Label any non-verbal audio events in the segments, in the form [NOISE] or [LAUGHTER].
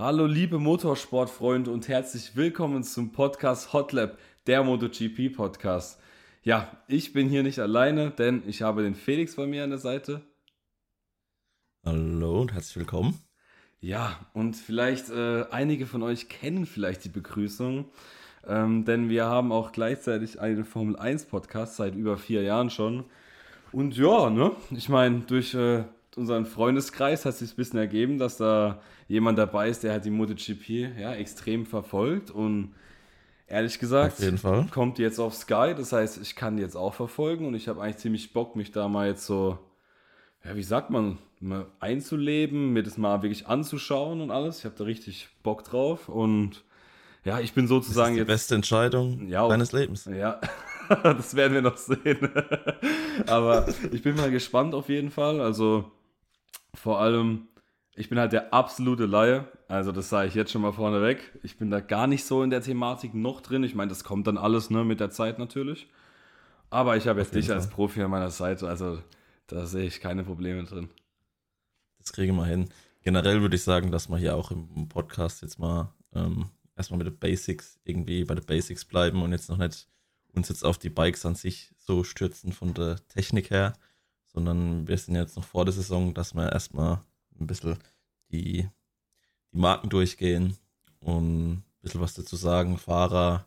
Hallo liebe Motorsportfreunde und herzlich willkommen zum Podcast Hotlap, der MotoGP Podcast. Ja, ich bin hier nicht alleine, denn ich habe den Felix bei mir an der Seite. Hallo und herzlich willkommen. Ja, und vielleicht äh, einige von euch kennen vielleicht die Begrüßung, ähm, denn wir haben auch gleichzeitig einen Formel 1 Podcast seit über vier Jahren schon. Und ja, ne, ich meine, durch äh, unseren Freundeskreis hat sich ein bisschen ergeben, dass da jemand dabei ist, der halt die MotoGP ja, extrem verfolgt und ehrlich gesagt kommt jetzt auf Sky, das heißt, ich kann die jetzt auch verfolgen und ich habe eigentlich ziemlich Bock, mich da mal jetzt so, ja, wie sagt man, mal einzuleben, mir das mal wirklich anzuschauen und alles. Ich habe da richtig Bock drauf und ja, ich bin sozusagen das ist die jetzt. beste Entscheidung ja, deines Lebens. Ja, [LAUGHS] das werden wir noch sehen. [LAUGHS] Aber ich bin mal gespannt auf jeden Fall. Also vor allem, ich bin halt der absolute Laie. Also das sage ich jetzt schon mal vorneweg. Ich bin da gar nicht so in der Thematik noch drin. Ich meine, das kommt dann alles ne, mit der Zeit natürlich. Aber ich habe jetzt dich als Profi an meiner Seite. Also da sehe ich keine Probleme drin. Das kriegen wir hin. Generell würde ich sagen, dass wir hier auch im Podcast jetzt mal ähm, erstmal mit den Basics irgendwie bei den Basics bleiben und jetzt noch nicht uns jetzt auf die Bikes an sich so stürzen von der Technik her, sondern wir sind jetzt noch vor der Saison, dass wir erstmal ein bisschen die, die Marken durchgehen und ein bisschen was dazu sagen, Fahrer,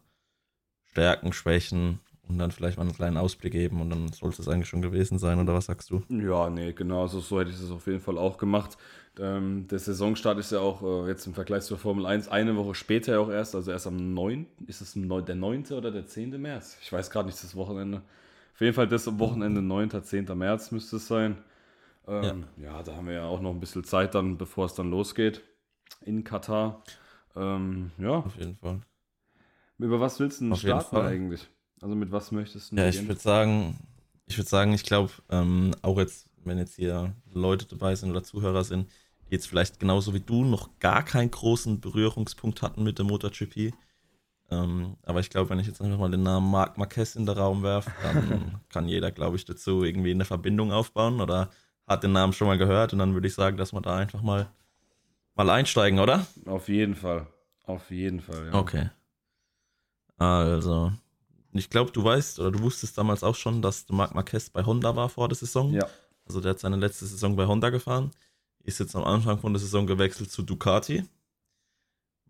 Stärken, Schwächen und dann vielleicht mal einen kleinen Ausblick geben und dann sollte es eigentlich schon gewesen sein, oder was sagst du? Ja, nee, genau, also so hätte ich es auf jeden Fall auch gemacht. Ähm, der Saisonstart ist ja auch äh, jetzt im Vergleich zur Formel 1 eine Woche später auch erst, also erst am 9. Ist es der 9. oder der 10. März? Ich weiß gerade nicht das Wochenende. Auf jeden Fall das am Wochenende 9. 10. März müsste es sein. Ähm, ja. ja. da haben wir ja auch noch ein bisschen Zeit dann, bevor es dann losgeht in Katar. Ähm, ja. Auf jeden Fall. Über was willst du denn starten eigentlich? Also mit was möchtest du? Ja, ich würde sagen, ich würde sagen, ich glaube, ähm, auch jetzt, wenn jetzt hier Leute dabei sind oder Zuhörer sind, die jetzt vielleicht genauso wie du noch gar keinen großen Berührungspunkt hatten mit der MotoGP. Ähm, aber ich glaube, wenn ich jetzt einfach mal den Namen Marc Marquez in den Raum werfe, dann [LAUGHS] kann jeder, glaube ich, dazu irgendwie eine Verbindung aufbauen oder hat den Namen schon mal gehört und dann würde ich sagen, dass wir da einfach mal, mal einsteigen, oder? Auf jeden Fall. Auf jeden Fall, ja. Okay. Also, ich glaube, du weißt oder du wusstest damals auch schon, dass Marc Marquez bei Honda war vor der Saison. Ja. Also der hat seine letzte Saison bei Honda gefahren, ist jetzt am Anfang von der Saison gewechselt zu Ducati.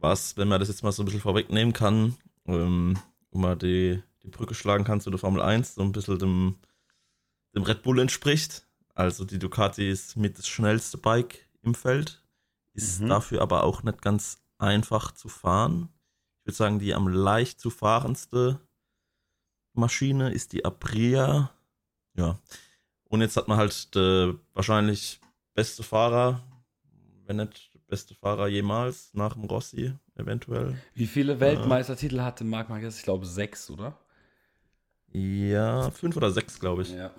Was, wenn man das jetzt mal so ein bisschen vorwegnehmen kann, ähm, um mal die, die Brücke schlagen kann zu der Formel 1, so ein bisschen dem, dem Red Bull entspricht. Also die Ducati ist mit das schnellste Bike im Feld, ist mhm. dafür aber auch nicht ganz einfach zu fahren. Ich würde sagen, die am leicht zu fahrendste Maschine ist die Aprilia. Ja. Und jetzt hat man halt der wahrscheinlich beste Fahrer, wenn nicht beste Fahrer jemals, nach dem Rossi eventuell. Wie viele Weltmeistertitel äh, hatte Marc Marquez? Ich glaube sechs, oder? Ja, fünf oder sechs, glaube ich. Ja.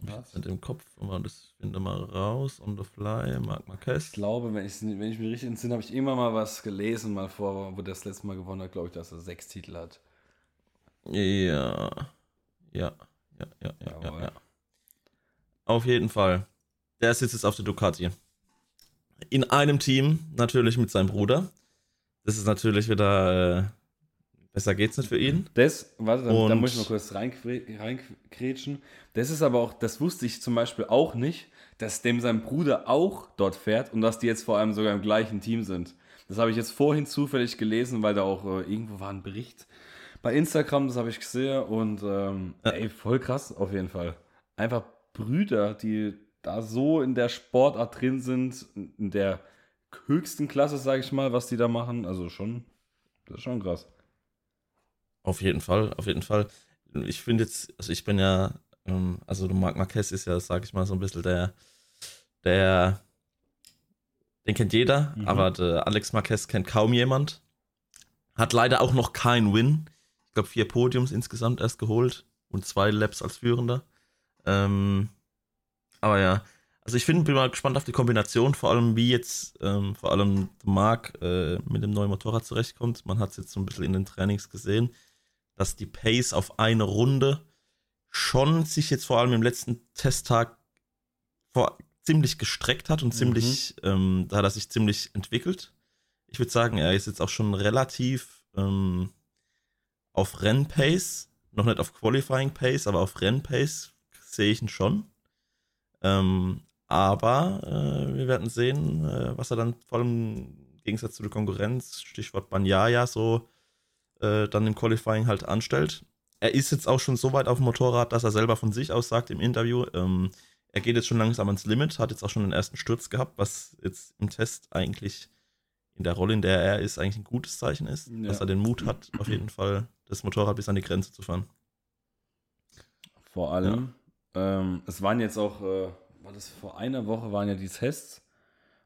Was? Mit dem Kopf, das finde mal raus, on the fly, Marc Marquez. Ich glaube, wenn ich, wenn ich mich richtig entsinne, habe ich immer mal was gelesen, mal vor, wo der das letzte Mal gewonnen hat, glaube ich, dass er sechs Titel hat. Ja. Ja. Ja, ja, ja, ja, ja. Auf jeden Fall. Der sitzt jetzt auf der Ducati. In einem Team, natürlich mit seinem Bruder. Das ist natürlich wieder. Äh, besser geht's nicht für ihn. Das, warte, da, da muss ich mal kurz reinkrätschen. Das ist aber auch, das wusste ich zum Beispiel auch nicht, dass dem sein Bruder auch dort fährt und dass die jetzt vor allem sogar im gleichen Team sind. Das habe ich jetzt vorhin zufällig gelesen, weil da auch äh, irgendwo war ein Bericht bei Instagram, das habe ich gesehen und ähm, ja. ey, voll krass auf jeden Fall. Einfach Brüder, die da so in der Sportart drin sind, in der höchsten Klasse, sage ich mal, was die da machen. Also schon, das ist schon krass. Auf jeden Fall, auf jeden Fall. Ich finde jetzt, also ich bin ja, ähm, also Marc Marquez ist ja, sage ich mal, so ein bisschen der, der, den kennt jeder, mhm. aber der Alex Marquez kennt kaum jemand. Hat leider auch noch keinen Win ich glaube, vier Podiums insgesamt erst geholt und zwei Laps als Führender. Ähm, aber ja, also ich finde, bin mal gespannt auf die Kombination, vor allem wie jetzt, ähm, vor allem Marc äh, mit dem neuen Motorrad zurechtkommt. Man hat es jetzt so ein bisschen in den Trainings gesehen, dass die Pace auf eine Runde schon sich jetzt vor allem im letzten Testtag vor, ziemlich gestreckt hat und mhm. ziemlich, ähm, da hat er sich ziemlich entwickelt. ich würde sagen, er ist jetzt auch schon relativ ähm, auf Rennpace, noch nicht auf Qualifying Pace, aber auf Rennpace sehe ich ihn schon. Ähm, aber äh, wir werden sehen, äh, was er dann vor allem im Gegensatz zu der Konkurrenz, Stichwort Banyaya, so äh, dann im Qualifying halt anstellt. Er ist jetzt auch schon so weit auf dem Motorrad, dass er selber von sich aus sagt im Interview, ähm, er geht jetzt schon langsam ans Limit, hat jetzt auch schon den ersten Sturz gehabt, was jetzt im Test eigentlich in der Rolle, in der er ist, eigentlich ein gutes Zeichen ist, ja. dass er den Mut hat, auf jeden Fall das Motorrad bis an die Grenze zu fahren. Vor allem, ja. Ähm, es waren jetzt auch, äh, war das vor einer Woche, waren ja die Tests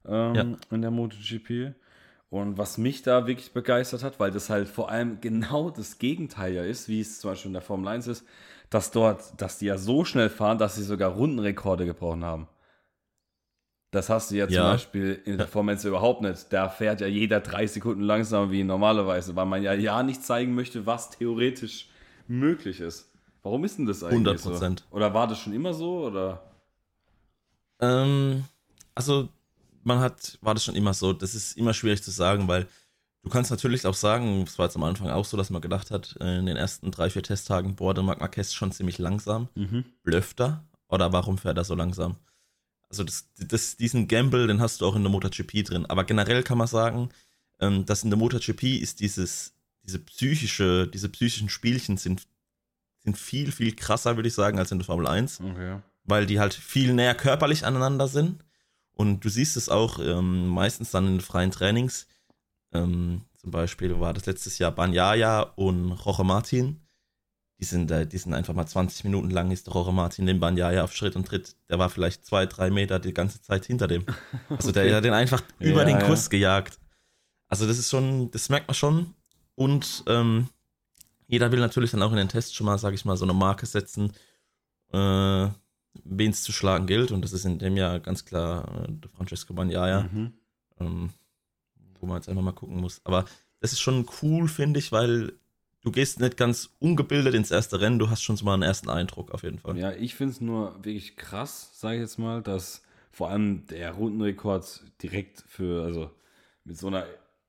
ähm, ja. in der MotoGP. Und was mich da wirklich begeistert hat, weil das halt vor allem [LAUGHS] genau das Gegenteil ja ist, wie es zum Beispiel in der Formel 1 ist, dass dort, dass die ja so schnell fahren, dass sie sogar Rundenrekorde gebrochen haben. Das hast du ja zum ja. Beispiel in der Formel 1 überhaupt nicht. Da fährt ja jeder drei Sekunden langsamer wie normalerweise, weil man ja ja nicht zeigen möchte, was theoretisch möglich ist. Warum ist denn das eigentlich 100%. so? Oder war das schon immer so? Oder? Ähm, also man hat, war das schon immer so. Das ist immer schwierig zu sagen, weil du kannst natürlich auch sagen, es war jetzt am Anfang auch so, dass man gedacht hat, in den ersten drei, vier Testtagen, boah, der Marc Marquez schon ziemlich langsam. Mhm. Blöfft er? Oder warum fährt er so langsam? Also das, das, diesen Gamble, den hast du auch in der MotoGP drin. Aber generell kann man sagen, ähm, dass in der MotoGP ist dieses, diese psychische, diese psychischen Spielchen sind, sind viel, viel krasser, würde ich sagen, als in der Formel 1. Okay. Weil die halt viel näher körperlich aneinander sind. Und du siehst es auch ähm, meistens dann in den freien Trainings. Ähm, zum Beispiel war das letztes Jahr Banyaya und Roche Martin die sind, äh, die sind einfach mal 20 Minuten lang, ist der Rohre Martin den Banyaya auf Schritt und Tritt. Der war vielleicht zwei, drei Meter die ganze Zeit hinter dem. [LAUGHS] Also okay. der hat den einfach über ja, den Kurs ja. gejagt. Also das ist schon, das merkt man schon. Und ähm, jeder will natürlich dann auch in den Test schon mal, sage ich mal, so eine Marke setzen, äh, wen es zu schlagen gilt. Und das ist in dem Jahr ganz klar äh, der Francesco Bagnaia, mhm. ähm, wo man jetzt einfach mal gucken muss. Aber das ist schon cool, finde ich, weil du gehst nicht ganz ungebildet ins erste Rennen, du hast schon so mal einen ersten Eindruck auf jeden Fall. Ja, ich finde es nur wirklich krass, sage ich jetzt mal, dass vor allem der Rundenrekord direkt für, also mit so einer,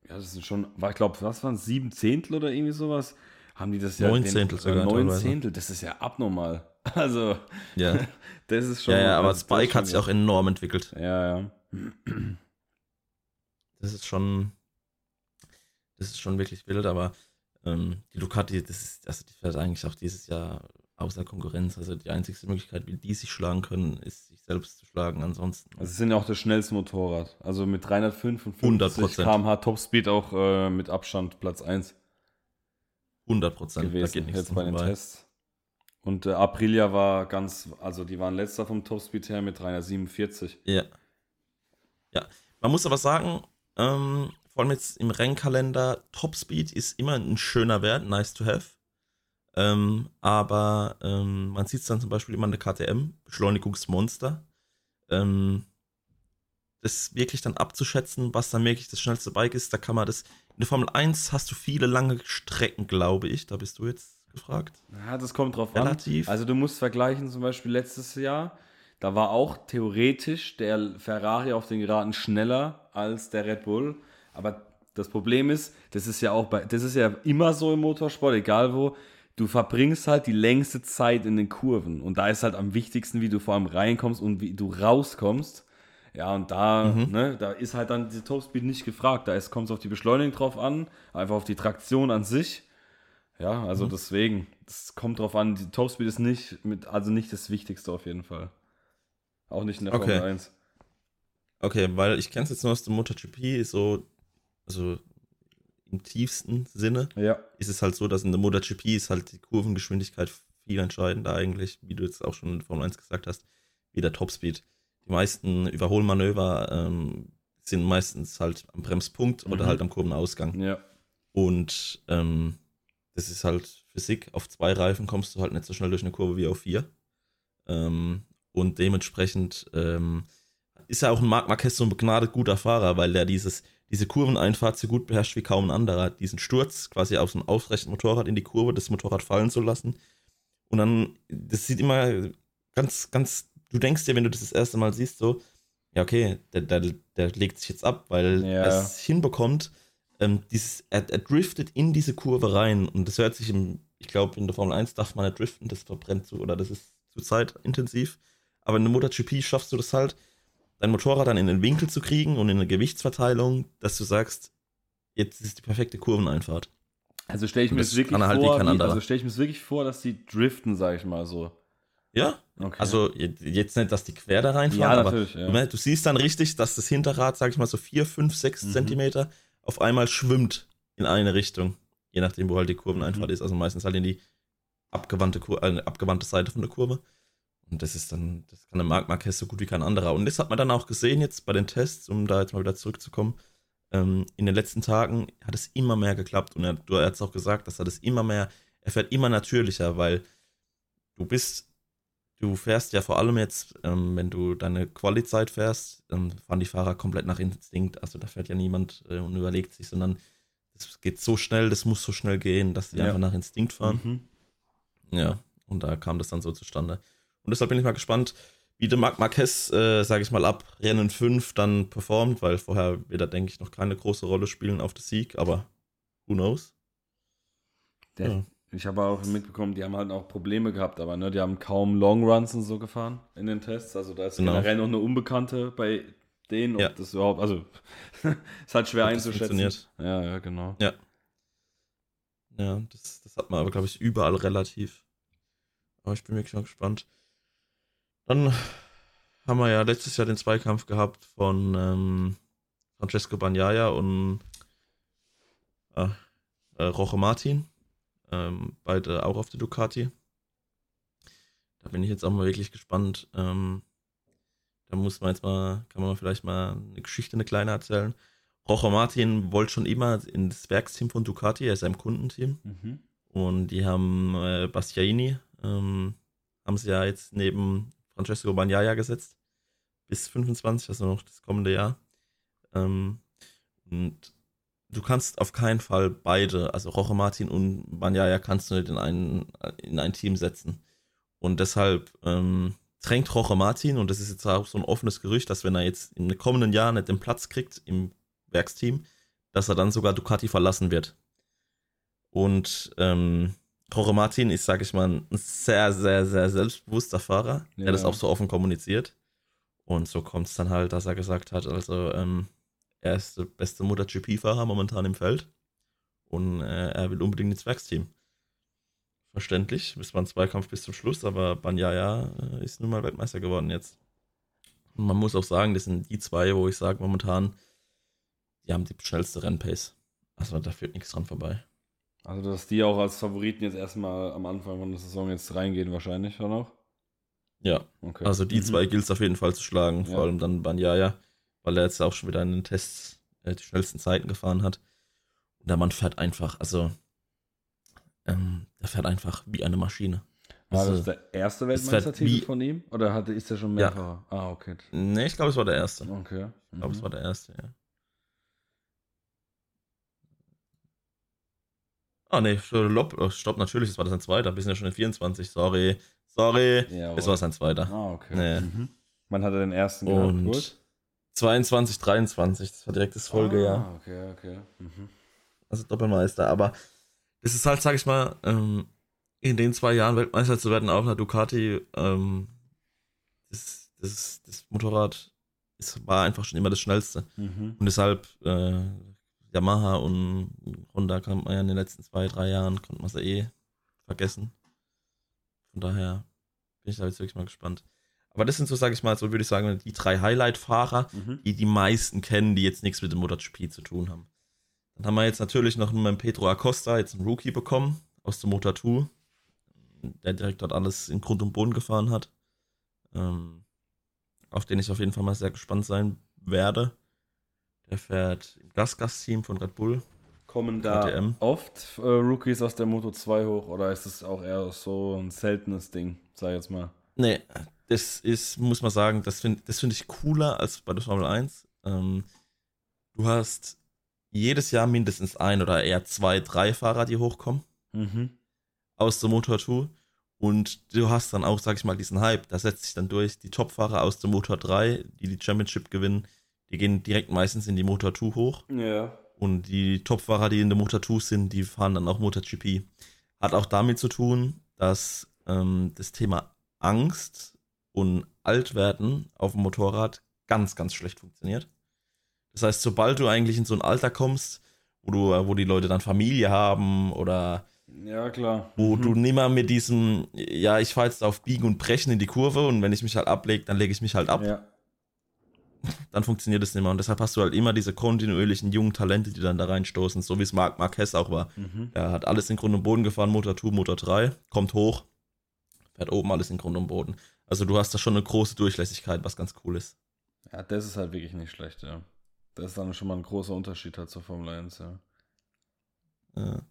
ja, das sind schon, war, ich glaube, was waren es, sieben Zehntel oder irgendwie sowas? Haben die das ja. Neun Zehntel sogar. Neun Zehntel, das ist ja abnormal. [LAUGHS] Also, ja. [LAUGHS] das ist schon. Ja, ja aber Spike hat sich auch enorm entwickelt. Ja, ja. Das ist schon, das ist schon wirklich wild, aber ähm, die Ducati, das ist, also die fährt eigentlich auch dieses Jahr außer Konkurrenz. Also die einzige Möglichkeit, wie die sich schlagen können, ist sich selbst zu schlagen. Ansonsten. Also sie sind ja auch das schnellste Motorrad. Also mit 355 km/h Topspeed auch äh, mit Abstand Platz 1. 100 Prozent. Gewesen, da jetzt bei den Tests. Und äh, Aprilia war ganz, also die waren letzter vom Topspeed her mit 347. Ja. Ja. Man muss aber sagen, ähm, vor allem jetzt im Rennkalender, Topspeed ist immer ein schöner Wert, nice to have. Ähm, aber ähm, man sieht es dann zum Beispiel immer in der KTM, Beschleunigungsmonster. Ähm, das wirklich dann abzuschätzen, was dann wirklich das schnellste Bike ist, da kann man das. In der Formel 1 hast du viele lange Strecken, glaube ich. Da bist du jetzt gefragt. Ja, das kommt drauf Relativ. an. Also du musst vergleichen, zum Beispiel letztes Jahr, da war auch theoretisch der Ferrari auf den Geraden schneller als der Red Bull. Aber das Problem ist, das ist ja auch bei, das ist ja immer so im Motorsport, egal wo, du verbringst halt die längste Zeit in den Kurven. Und da ist halt am wichtigsten, wie du vor allem reinkommst und wie du rauskommst. Ja, und da, mhm. ne, da ist halt dann die Topspeed nicht gefragt. Da kommt es auf die Beschleunigung drauf an, einfach auf die Traktion an sich. Ja, also mhm. deswegen, es kommt drauf an, die Topspeed ist nicht mit, also nicht das Wichtigste auf jeden Fall. Auch nicht in der okay. Formel 1. Okay, weil ich kenne es jetzt nur aus dem MotoGP, so also im tiefsten Sinne, ja. ist es halt so, dass in der MotoGP ist halt die Kurvengeschwindigkeit viel entscheidender eigentlich, wie du jetzt auch schon in Formel 1 gesagt hast, wie der Topspeed. Die meisten Überholmanöver ähm, sind meistens halt am Bremspunkt mhm. oder halt am Kurvenausgang. Ja. Und ähm, das ist halt Physik. Auf zwei Reifen kommst du halt nicht so schnell durch eine Kurve wie auf vier. Ähm, und dementsprechend ähm, ist ja auch ein Marc Marquez so ein begnadet guter Fahrer, weil der dieses diese Kurveneinfahrt so gut beherrscht wie kaum ein anderer. Diesen Sturz quasi aus einem aufrechten Motorrad in die Kurve, das Motorrad fallen zu lassen. Und dann, das sieht immer ganz, ganz, du denkst dir, wenn du das das erste Mal siehst, so, ja, okay, der, der, der legt sich jetzt ab, weil ja. er es hinbekommt, ähm, dieses, er, er driftet in diese Kurve rein und das hört sich im, ich glaube, in der Formel 1 darf man nicht driften, das verbrennt zu oder das ist zu zeitintensiv. Aber in der MotoGP schaffst du das halt, dein Motorrad dann in den Winkel zu kriegen und in eine Gewichtsverteilung, dass du sagst, jetzt ist die perfekte Kurveneinfahrt. Also stelle ich Und mir das wirklich halt wie vor, anderer. also stelle ich mir wirklich vor, dass die driften, sag ich mal so. Ja, Okay. also je- jetzt nicht, dass die quer da reinfahren, ja, aber. Ja. du, siehst dann richtig, dass das Hinterrad, sag ich mal, so 4, 5, 6 Mhm. Zentimeter auf einmal schwimmt in eine Richtung. Je nachdem, wo halt die Kurveneinfahrt Mhm. ist. Also meistens halt in die abgewandte, Kur äh, abgewandte Seite von der Kurve. Und das ist dann, das kann der Marc Marquez so gut wie kein anderer. Und das hat man dann auch gesehen jetzt bei den Tests, um da jetzt mal wieder zurückzukommen. Ähm, in den letzten Tagen hat es immer mehr geklappt. Und er, du es auch gesagt, dass er das immer mehr, er fährt immer natürlicher, weil du bist, du fährst ja vor allem jetzt, ähm, wenn du deine Quali-Zeit fährst, dann fahren die Fahrer komplett nach Instinkt. Also da fährt ja niemand äh, und überlegt sich, sondern es geht so schnell, das muss so schnell gehen, dass die Ja. einfach nach Instinkt fahren. Mhm. Ja, und da kam das dann so zustande. Und deshalb bin ich mal gespannt, wie der Marc Marquez, äh, sage ich mal, ab Rennen 5 dann performt, weil vorher wird er, denke ich, noch keine große Rolle spielen auf den Sieg, aber who knows? Der, Ja. Ich habe auch mitbekommen, die haben halt auch Probleme gehabt, aber ne, die haben kaum Longruns und so gefahren in den Tests. Also da ist Genau. generell noch eine Unbekannte bei denen, ob Ja. das überhaupt, also [LAUGHS] ist halt schwer Ob einzuschätzen. funktioniert. Ja, ja, genau. Ja, das, das hat man aber, glaube ich, überall relativ. Aber ich bin wirklich mal gespannt. Dann haben wir ja letztes Jahr den Zweikampf gehabt von ähm, Francesco Bagnaia und äh, äh, Roche Martin. Ähm, beide auch auf der Ducati. Da bin ich jetzt auch mal wirklich gespannt. Ähm, da muss man jetzt mal, kann man vielleicht mal eine Geschichte, eine kleine erzählen. Roche Martin wollte schon immer in das Werksteam von Ducati, er ist im Kundenteam. Mhm. Und die haben äh, Bastianini, ähm, haben sie ja jetzt neben Francesco Bagnaia gesetzt. Bis 25, also noch das kommende Jahr. Ähm, und du kannst auf keinen Fall beide, also Roche Martin und Bagnaia, kannst du nicht in ein, in ein Team setzen. Und deshalb ähm, drängt Roche Martin, und das ist jetzt auch so ein offenes Gerücht, dass wenn er jetzt in den kommenden Jahren nicht den Platz kriegt im Werksteam, dass er dann sogar Ducati verlassen wird. Und ähm, Jorge Martin ist, sag ich mal, ein sehr, sehr, sehr selbstbewusster Fahrer, Ja. der das auch so offen kommuniziert. Und so kommt es dann halt, dass er gesagt hat, also ähm, er ist der beste MotoGP-Fahrer momentan im Feld und äh, er will unbedingt ins Werksteam. Verständlich, es war ein Zweikampf bis zum Schluss, aber Banyaya äh, ist nun mal Weltmeister geworden jetzt. Und man muss auch sagen, das sind die zwei, wo ich sage momentan, die haben die schnellste Rennpace. Also da führt nichts dran vorbei. Also, dass die auch als Favoriten jetzt erstmal am Anfang von der Saison jetzt reingehen, wahrscheinlich auch noch. Ja, Okay. also die Mhm. zwei gilt es auf jeden Fall zu schlagen, Ja. vor allem dann Banyaya, weil er jetzt auch schon wieder in den Tests äh, die schnellsten Zeiten gefahren hat. Und der Mann fährt einfach, also ähm, der fährt einfach wie eine Maschine. War Also, das der erste Weltmeistertitel von ihm? Oder hatte, ist er schon Ja. mehrfacher? Ah, okay. nee, ich glaube, es war der erste. Okay. Ich glaube, es Mhm. war der erste, ja. Ah, nee, Lob, oh, stopp, natürlich, es war das ein zweiter. Wir sind ja schon in 24, sorry. Sorry, Jawohl. es war sein zweiter. Ah, okay. Nee. Mhm. Wann hat er den ersten gehabt? Und Gut. 22, 23, das war direkt das Folgejahr. Ah, okay, okay. Mhm. also Doppelmeister. Aber es ist halt, sag ich mal, ähm, in den zwei Jahren Weltmeister zu werden auf einer Ducati, ähm, das, das, das Motorrad ist, war einfach schon immer das schnellste. Mhm. Und deshalb äh, Yamaha und Honda kann man ja in den letzten zwei, drei Jahren, konnte man sie eh vergessen. Von daher bin ich da jetzt wirklich mal gespannt. Aber das sind so, sag ich mal, so würde ich sagen, die drei Highlight-Fahrer, Mhm. die die meisten kennen, die jetzt nichts mit dem MotoGP zu tun haben. Dann haben wir jetzt natürlich noch mit Pedro Acosta jetzt einen Rookie bekommen aus dem Motor2, der direkt dort alles in Grund und Boden gefahren hat. Ähm, auf den ich auf jeden Fall mal sehr gespannt sein werde. Der fährt im Gas-Gas-Team von Red Bull. Kommen da KTM. oft äh, Rookies aus der Moto 2 hoch oder ist es auch eher so ein seltenes Ding, sag ich jetzt mal? Nee, das ist, muss man sagen, das finde das find ich cooler als bei der Formel 1. Ähm, du hast jedes Jahr mindestens ein oder eher zwei, drei Fahrer, die hochkommen Mhm. aus der Motor 2. Und du hast dann auch, sag ich mal, diesen Hype. Da setzt sich dann durch die Top-Fahrer aus der Motor 3, die die Championship gewinnen. Die gehen direkt meistens in die Motor 2 hoch. Ja. Und die Topfahrer, die in der Motor2 sind, die fahren dann auch MotoGP. Hat auch damit zu tun, dass ähm, das Thema Angst und Altwerden auf dem Motorrad ganz, ganz schlecht funktioniert. Das heißt, sobald du eigentlich in so ein Alter kommst, wo du, wo die Leute dann Familie haben oder ja, klar. Wo mhm. du nimmer mit diesem, ja, ich fahre jetzt auf Biegen und Brechen in die Kurve und wenn ich mich halt ablege, dann lege ich mich halt ab. Ja. [LAUGHS] Dann funktioniert es nicht mehr. Und deshalb hast du halt immer diese kontinuierlichen jungen Talente, die dann da reinstoßen, so wie es Marc Marquez auch war. Mhm. Er hat alles in Grund und Boden gefahren, Motor 2, Motor 3, kommt hoch, fährt oben alles in Grund und Boden. Also du hast da schon eine große Durchlässigkeit, was ganz cool ist. Ja, das ist halt wirklich nicht schlecht, ja. Das ist dann schon mal ein großer Unterschied halt zur Formel 1, ja. Ja.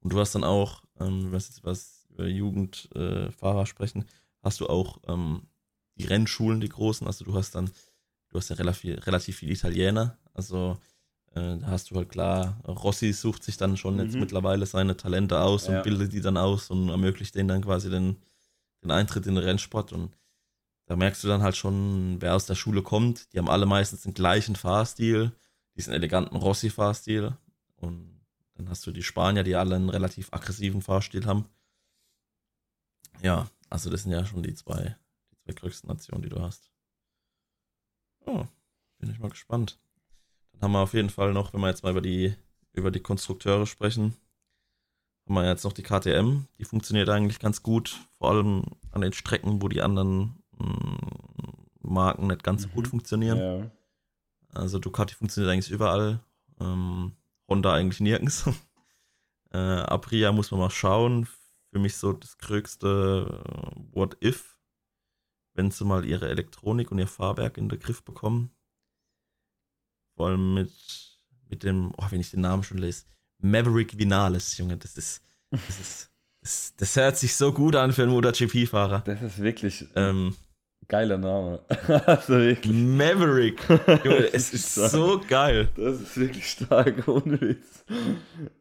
Und du hast dann auch, ähm, was jetzt was über Jugendfahrer äh, sprechen, hast du auch ähm, die Rennschulen, die großen. Also du hast dann, du hast ja relativ, relativ viele Italiener. Also äh, da hast du halt klar, Rossi sucht sich dann schon mhm. jetzt mittlerweile seine Talente aus ja. und bildet die dann aus und ermöglicht denen dann quasi den, den Eintritt in den Rennsport. Und da merkst du dann halt schon, wer aus der Schule kommt. Die haben alle meistens den gleichen Fahrstil, diesen eleganten Rossi-Fahrstil. Und dann hast du die Spanier, die alle einen relativ aggressiven Fahrstil haben. Ja, also das sind ja schon die zwei, die zwei größten Nationen, die du hast. Oh, bin ich mal gespannt. Dann haben wir auf jeden Fall noch, wenn wir jetzt mal über die, über die Konstrukteure sprechen, haben wir jetzt noch die KTM. Die funktioniert eigentlich ganz gut, vor allem an den Strecken, wo die anderen mh, mm, Marken nicht ganz so gut mhm. funktionieren. Ja. Also Ducati funktioniert eigentlich überall. Ähm, Honda eigentlich nirgends. [LAUGHS] äh, Aprilia muss man mal schauen. Für mich so das größte äh, What If, wenn sie mal ihre Elektronik und ihr Fahrwerk in den Griff bekommen. Vor allem mit, mit dem, oh, wenn ich den Namen schon lese, Maverick Vinales, Junge, das ist, das ist, das, das hört sich so gut an für einen MotoGP-Fahrer. Das ist wirklich, ähm, Geiler Name. [LAUGHS] also wirklich. Maverick. [LAUGHS] Junge, es ist stark. so geil. Das ist wirklich stark, ohne Witz.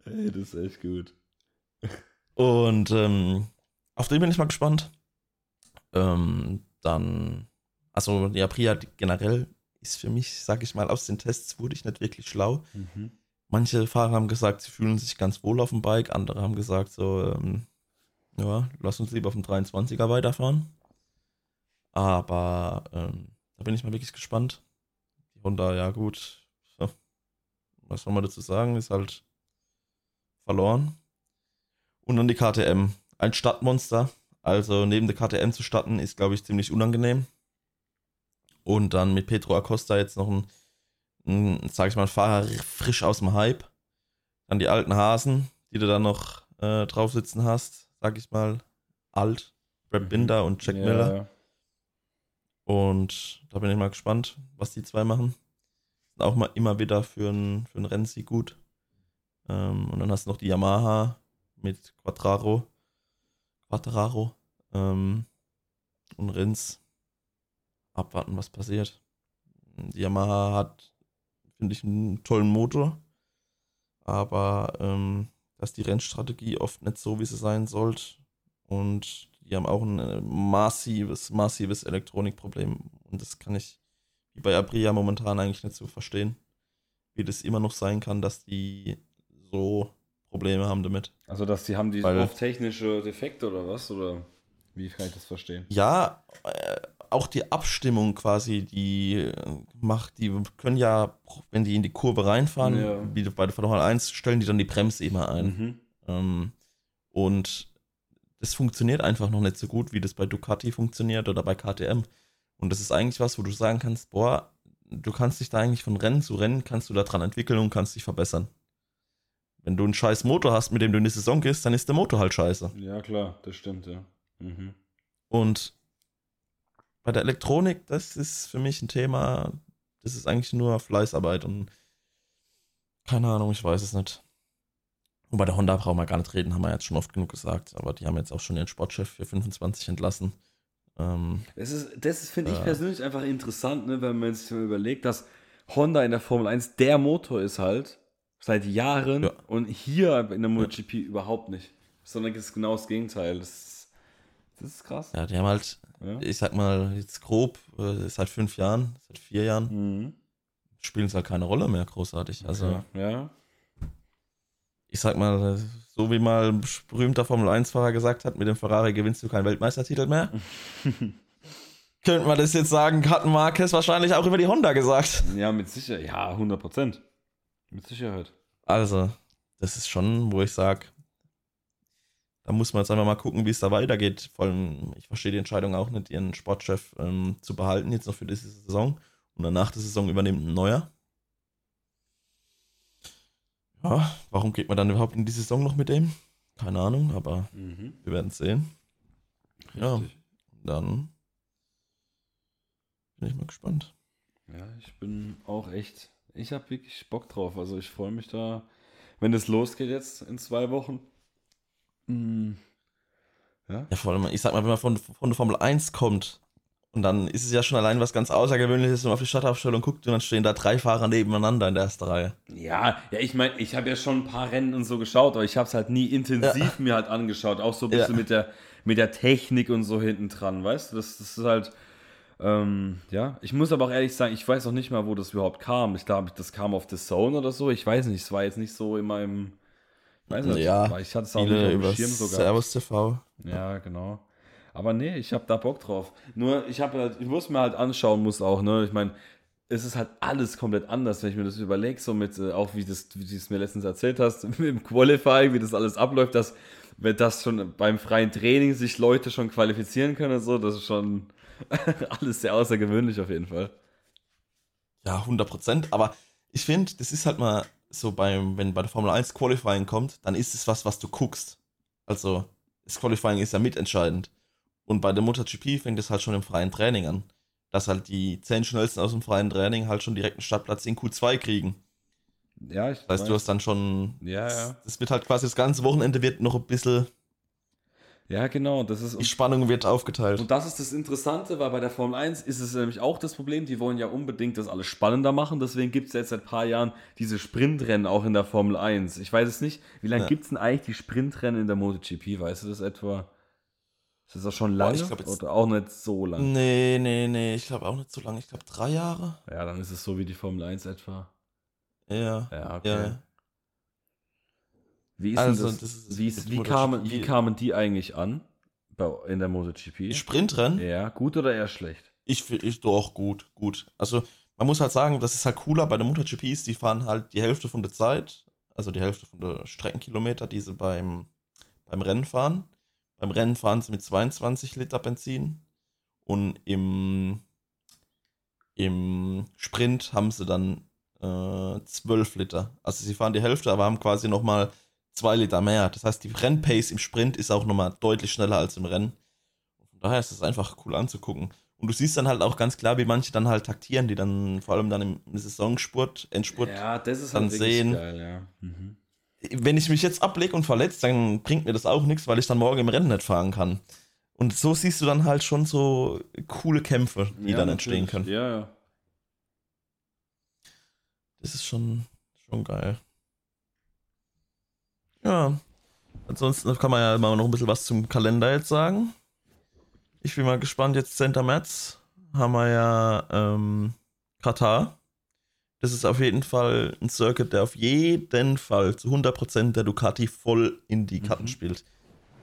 Ey, das ist echt gut. Und ähm, auf den bin ich mal gespannt. Ähm, dann, also die Aprilia generell ist für mich, sag ich mal, aus den Tests wurde ich nicht wirklich schlau. Mhm. Manche Fahrer haben gesagt, sie fühlen sich ganz wohl auf dem Bike, andere haben gesagt so, ähm, ja, lass uns lieber auf dem 23er weiterfahren. Aber ähm, da bin ich mal wirklich gespannt. Die Honda, ja gut. Was soll man dazu sagen? Ist halt verloren. Und dann die KTM. Ein Stadtmonster. Also neben der KTM zu starten ist, glaube ich, ziemlich unangenehm. Und dann mit Petro Acosta jetzt noch ein sag ich mal, Fahrer frisch aus dem Hype. Dann die alten Hasen, die du dann noch äh, drauf sitzen hast, sag ich mal, alt. Brad Binder und Jack ja, Miller. Und da bin ich mal gespannt, was die zwei machen. Sind auch mal immer wieder für einen für ein Rennsieg gut. Ähm, und dann hast du noch die Yamaha mit Quattraro. Quattraro. Ähm, und Rins. Abwarten, was passiert. Die Yamaha hat, finde ich, einen tollen Motor. Aber ähm, dass die Rennstrategie oft nicht so, wie sie sein sollte. Und die haben auch ein äh, massives, massives Elektronikproblem. Und das kann ich wie bei Aprilia momentan eigentlich nicht so verstehen. Wie das immer noch sein kann, dass die so Probleme haben damit. Also, dass die haben die Weil, oft technische Defekte oder was? Oder wie kann ich das verstehen? Ja, äh, auch die Abstimmung quasi, die äh, macht, die können ja, wenn die in die Kurve reinfahren, ja. wie bei der Formel 1, stellen die dann die Bremse immer ein. Mhm. Ähm, und das funktioniert einfach noch nicht so gut, wie das bei Ducati funktioniert oder bei KTM. Und das ist eigentlich was, wo du sagen kannst, boah, du kannst dich da eigentlich von Rennen zu Rennen, kannst du da dran entwickeln und kannst dich verbessern. Wenn du einen scheiß Motor hast, mit dem du in die Saison gehst, dann ist der Motor halt scheiße. Ja, klar, das stimmt, ja. Mhm. Und bei der Elektronik, das ist für mich ein Thema, das ist eigentlich nur Fleißarbeit und keine Ahnung, ich weiß es nicht. Und bei der Honda brauchen wir gar nicht reden, haben wir jetzt schon oft genug gesagt. Aber die haben jetzt auch schon ihren Sportchef für 25 entlassen. Ähm, das ist, das finde ich äh, persönlich einfach interessant, ne, wenn man sich mal überlegt, dass Honda in der Formel 1 der Motor ist halt seit Jahren ja. und hier in der MotoGP ja. überhaupt nicht. Sondern es ist genau das Gegenteil. Das, das ist krass. Ja, die haben halt, ja. ich sag mal, jetzt grob, äh, seit fünf Jahren, seit vier Jahren, mhm. spielen es halt keine Rolle mehr großartig. Also, ja. ich sag mal, so wie mal ein berühmter Formel 1-Fahrer gesagt hat, mit dem Ferrari gewinnst du keinen Weltmeistertitel mehr. [LAUGHS] Könnte man das jetzt sagen, hatten Marquez wahrscheinlich auch über die Honda gesagt. Ja, mit Sicherheit. Ja, 100 Prozent. Mit Sicherheit. Also, das ist schon, wo ich sage, da muss man jetzt einfach mal gucken, wie es da weitergeht. Vor allem, ich verstehe die Entscheidung auch nicht, ihren Sportchef ähm, zu behalten, jetzt noch für diese Saison. Und danach der Saison übernimmt ein neuer. Ja, warum geht man dann überhaupt in die Saison noch mit dem? Keine Ahnung, aber Mhm. wir werden sehen. Ja. Richtig. Dann bin ich mal gespannt. Ja, ich bin auch echt. Ich habe wirklich Bock drauf. Also ich freue mich da, wenn es losgeht jetzt in zwei Wochen. Mm. Ja. Ja, vor allem, ich sag mal, wenn man von, von der Formel 1 kommt und dann ist es ja schon allein was ganz Außergewöhnliches, wenn man auf die Startaufstellung guckt und dann stehen da drei Fahrer nebeneinander in der ersten Reihe. Ja, ja, ich meine, ich habe ja schon ein paar Rennen und so geschaut, aber ich habe es halt nie intensiv mir halt angeschaut. Auch so ein bisschen Ja. mit, der, mit der Technik und so hinten dran, weißt du? Das, das ist halt. Ähm, ja, ich muss aber auch ehrlich sagen, ich weiß auch nicht mal, wo das überhaupt kam. Ich glaube, das kam auf The Zone oder so. Ich weiß nicht, es war jetzt nicht so in meinem. Weiß nicht, Ja, ich hatte es auch nicht Viele über Schirm sogar. Servus TV. Ja, genau. Aber nee, ich habe da Bock drauf. Nur, ich habe halt, ich muss mir halt anschauen, muss auch, ne? Ich meine, es ist halt alles komplett anders, wenn ich mir das überlege, so mit, äh, auch wie, das, wie du es mir letztens erzählt hast, [LAUGHS] mit dem Qualifying, wie das alles abläuft, dass, wenn das schon beim freien Training sich Leute schon qualifizieren können und so, das ist schon [LAUGHS] alles sehr außergewöhnlich auf jeden Fall. Ja, 100 Prozent. Aber ich finde, das ist halt mal so beim, wenn bei der Formel 1 Qualifying kommt, dann ist es was, was du guckst. Also, das Qualifying ist ja mitentscheidend. Und bei der MotoGP fängt es halt schon im freien Training an. Dass halt die 10 schnellsten aus dem freien Training halt schon direkt einen Startplatz in Q2 kriegen. Ja, ich Das heißt, du hast dann schon. Ja, ja. Das wird halt quasi das ganze Wochenende wird noch ein bisschen. Ja, genau, das ist Die Spannung wird aufgeteilt. Und das ist das Interessante, weil bei der Formel 1 ist es nämlich auch das Problem, die wollen ja unbedingt das alles spannender machen, deswegen gibt es jetzt seit ein paar Jahren diese Sprintrennen auch in der Formel 1. Ich weiß es nicht, wie lange Ja. gibt es denn eigentlich die Sprintrennen in der MotoGP? Weißt du das etwa? Ist das auch schon lange ich glaub oder auch nicht so lange? Nee, nee, nee, ich glaube auch nicht so lange. Ich glaube drei Jahre. Ja, dann ist es so wie die Formel 1 etwa. Ja. Ja, okay. Ja. Wie, ist Also, das, das ist wie, ist, wie, kamen, wie kamen die eigentlich an bei, in der MotoGP? Sprintrennen? Ja, gut oder eher schlecht? Ich finde ich doch gut, gut. Also man muss halt sagen, das ist halt cooler bei der MotoGPs, die fahren halt die Hälfte von der Zeit, also die Hälfte von der Streckenkilometer, die sie beim, beim Rennen fahren. Beim Rennen fahren sie mit 22 Liter Benzin und im, im Sprint haben sie dann äh, 12 Liter. Also sie fahren die Hälfte, aber haben quasi nochmal 2 Liter mehr. Das heißt, die Rennpace im Sprint ist auch nochmal deutlich schneller als im Rennen. Von daher ist es einfach cool anzugucken. Und du siehst dann halt auch ganz klar, wie manche dann halt taktieren, die dann vor allem dann im Saisonspurt, Endspurt. Ja, das ist dann halt sehen. geil, ja. Mhm. Wenn ich mich jetzt ablege und verletze, dann bringt mir das auch nichts, weil ich dann morgen im Rennen nicht fahren kann. Und so siehst du dann halt schon so coole Kämpfe, die Ja, dann entstehen natürlich. können. Ja, ja. Das ist schon, schon geil. Ja. Ansonsten kann man ja mal noch ein bisschen was zum Kalender jetzt sagen. Ich bin mal gespannt, jetzt 10. März haben wir ja ähm, Katar. Das ist auf jeden Fall ein Circuit, der auf jeden Fall zu 100% der Ducati voll in die Karten Mhm. spielt.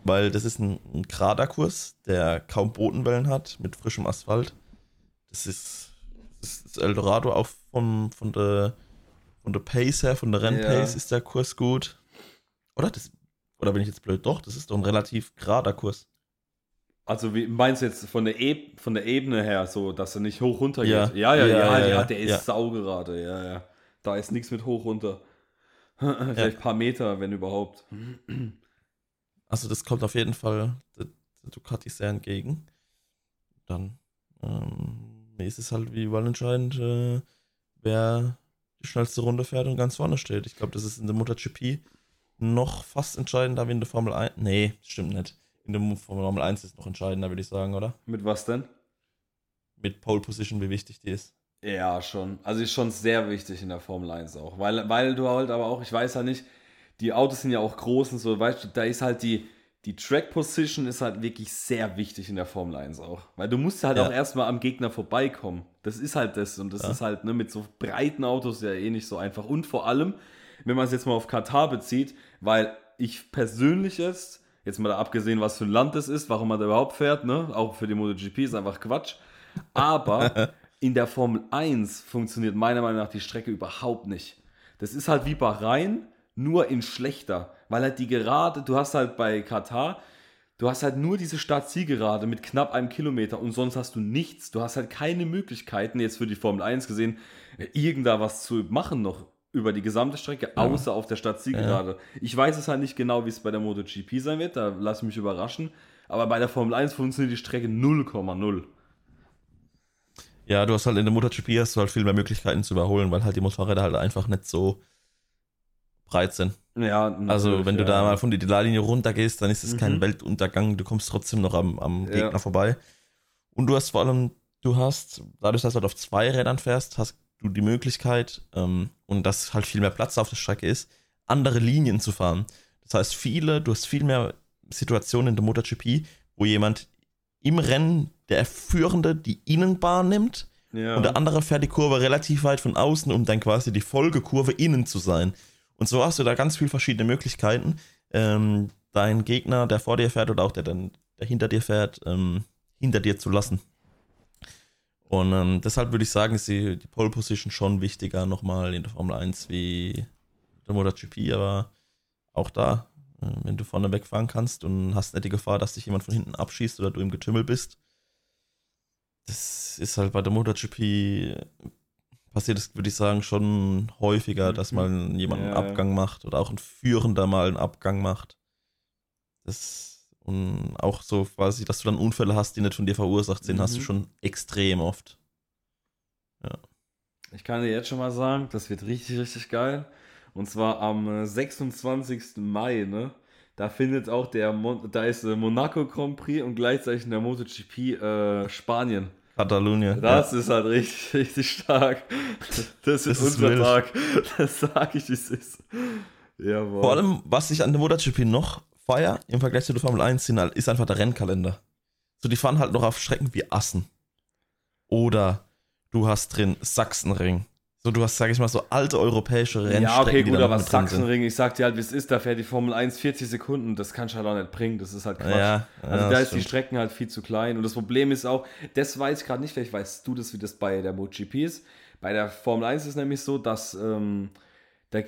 Weil das ist ein, ein gerader Kurs, der kaum Bodenwellen hat, mit frischem Asphalt. Das ist, das ist Eldorado auch vom, von, der, von der Pace her, von der Rennpace Ja. ist der Kurs gut. Oder? Das, oder bin ich jetzt blöd? Doch, das ist doch ein relativ gerader Kurs. Also wie meinst du jetzt von der, e von der Ebene her, so dass er nicht hoch runter geht? Ja, ja, Ja, ja, ja, ja, ja. der ist Ja. saugerade, ja, ja. Da ist nichts mit hoch runter. [LAUGHS] Vielleicht ein paar Meter, wenn überhaupt. Also das kommt auf jeden Fall der, der Ducati sehr entgegen. Dann ähm, ist es halt wie überall entscheidend, äh, wer die schnellste Runde fährt und ganz vorne steht. Ich glaube, das ist in der MotoGP noch fast entscheidender wie in der Formel 1. Nee, stimmt nicht. In der Formel 1 ist es noch entscheidender, würde ich sagen, oder? Mit was denn? Mit Pole Position, wie wichtig die ist. Ja, schon. Also ist schon sehr wichtig in der Formel 1 auch. Weil, weil du halt aber auch, ich weiß ja nicht, die Autos sind ja auch groß und so, weißt du, da ist halt die, die Track Position ist halt wirklich sehr wichtig in der Formel 1 auch. Weil du musst halt Ja. auch erstmal am Gegner vorbeikommen. Das ist halt das. Und das Ja. ist halt ne, mit so breiten Autos ja eh nicht so einfach. Und vor allem, wenn man es jetzt mal auf Katar bezieht, weil ich persönlich jetzt, jetzt mal da abgesehen, was für ein Land das ist, warum man da überhaupt fährt, ne? Auch für die MotoGP ist einfach Quatsch. Aber [LAUGHS] in der Formel 1 funktioniert meiner Meinung nach die Strecke überhaupt nicht. Das ist halt wie Bahrain, nur in schlechter. Weil halt die Gerade, du hast halt bei Katar, du hast halt nur diese Start-Zielgerade mit knapp einem Kilometer und sonst hast du nichts. Du hast halt keine Möglichkeiten, jetzt für die Formel 1 gesehen, irgendda was zu machen noch über die gesamte Strecke, außer auf der Start-Zielgerade. Ja. Ich weiß es halt nicht genau, wie es bei der MotoGP sein wird, da lasse ich mich überraschen. Aber bei der Formel 1 funktioniert die Strecke 0,0. Ja, du hast halt in der MotoGP hast du halt viel mehr Möglichkeiten zu überholen, weil halt die Motorräder halt einfach nicht so breit sind. Ja, also wenn du ja. da mal von der Ideallinie runtergehst, dann ist es mhm. kein Weltuntergang, du kommst trotzdem noch am, am ja. Gegner vorbei. Und du hast vor allem, du hast, dadurch, dass du halt auf zwei Rädern fährst, hast du die Möglichkeit, ähm, und dass halt viel mehr Platz auf der Strecke ist, andere Linien zu fahren. Das heißt, viele, du hast viel mehr Situationen in der MotoGP, wo jemand im Rennen der Führende die Innenbahn nimmt ja. und der andere fährt die Kurve relativ weit von außen, um dann quasi die Folgekurve innen zu sein. Und so hast du da ganz viele verschiedene Möglichkeiten, ähm, deinen Gegner, der vor dir fährt oder auch der dann der hinter dir fährt, ähm, hinter dir zu lassen. Und ähm, deshalb würde ich sagen, ist die, die Pole Position schon wichtiger nochmal in der Formel 1 wie der MotoGP, aber auch da, äh, wenn du vorne wegfahren kannst und hast nicht die Gefahr, dass dich jemand von hinten abschießt oder du im Getümmel bist, das ist halt bei der MotoGP passiert es, würde ich sagen, schon häufiger, dass mal jemand einen Abgang macht oder auch ein Führender mal einen Abgang macht. Das und auch so quasi, dass du dann Unfälle hast, die nicht von dir verursacht sind, mhm. hast du mhm. schon extrem oft. Ja. Ich kann dir jetzt schon mal sagen, das wird richtig, richtig geil. Und zwar am 26. Äh, Mai, ne? Da findet auch der, Mon da ist äh, Monaco Grand Prix und gleichzeitig in der MotoGP äh, Spanien. Katalonien. Das ja. ist halt richtig, [LAUGHS] richtig stark. Das ist, [LAUGHS] das unser ist Tag. Das sage ich, wie es ist. Jawohl. Vor allem, was ich an der MotoGP noch feier im Vergleich zu der Formel 1 sind, halt, ist einfach der Rennkalender. So, die fahren halt noch auf Strecken wie Assen. Oder du hast drin Sachsenring. So, du hast, sag ich mal, so alte europäische Rennstrecken. Ja, okay, gut, aber Sachsenring, ich sag dir halt, wie es ist, da fährt die Formel 1 40 Sekunden, das kannst du halt auch nicht bringen, das ist halt Quatsch. Ja, ja, also da ist stimmt. die Strecken halt viel zu klein und das Problem ist auch, das weiß ich gerade nicht, vielleicht weißt du das, wie das bei der MotoGP ist. Bei der Formel 1 ist es nämlich so, dass ähm, der,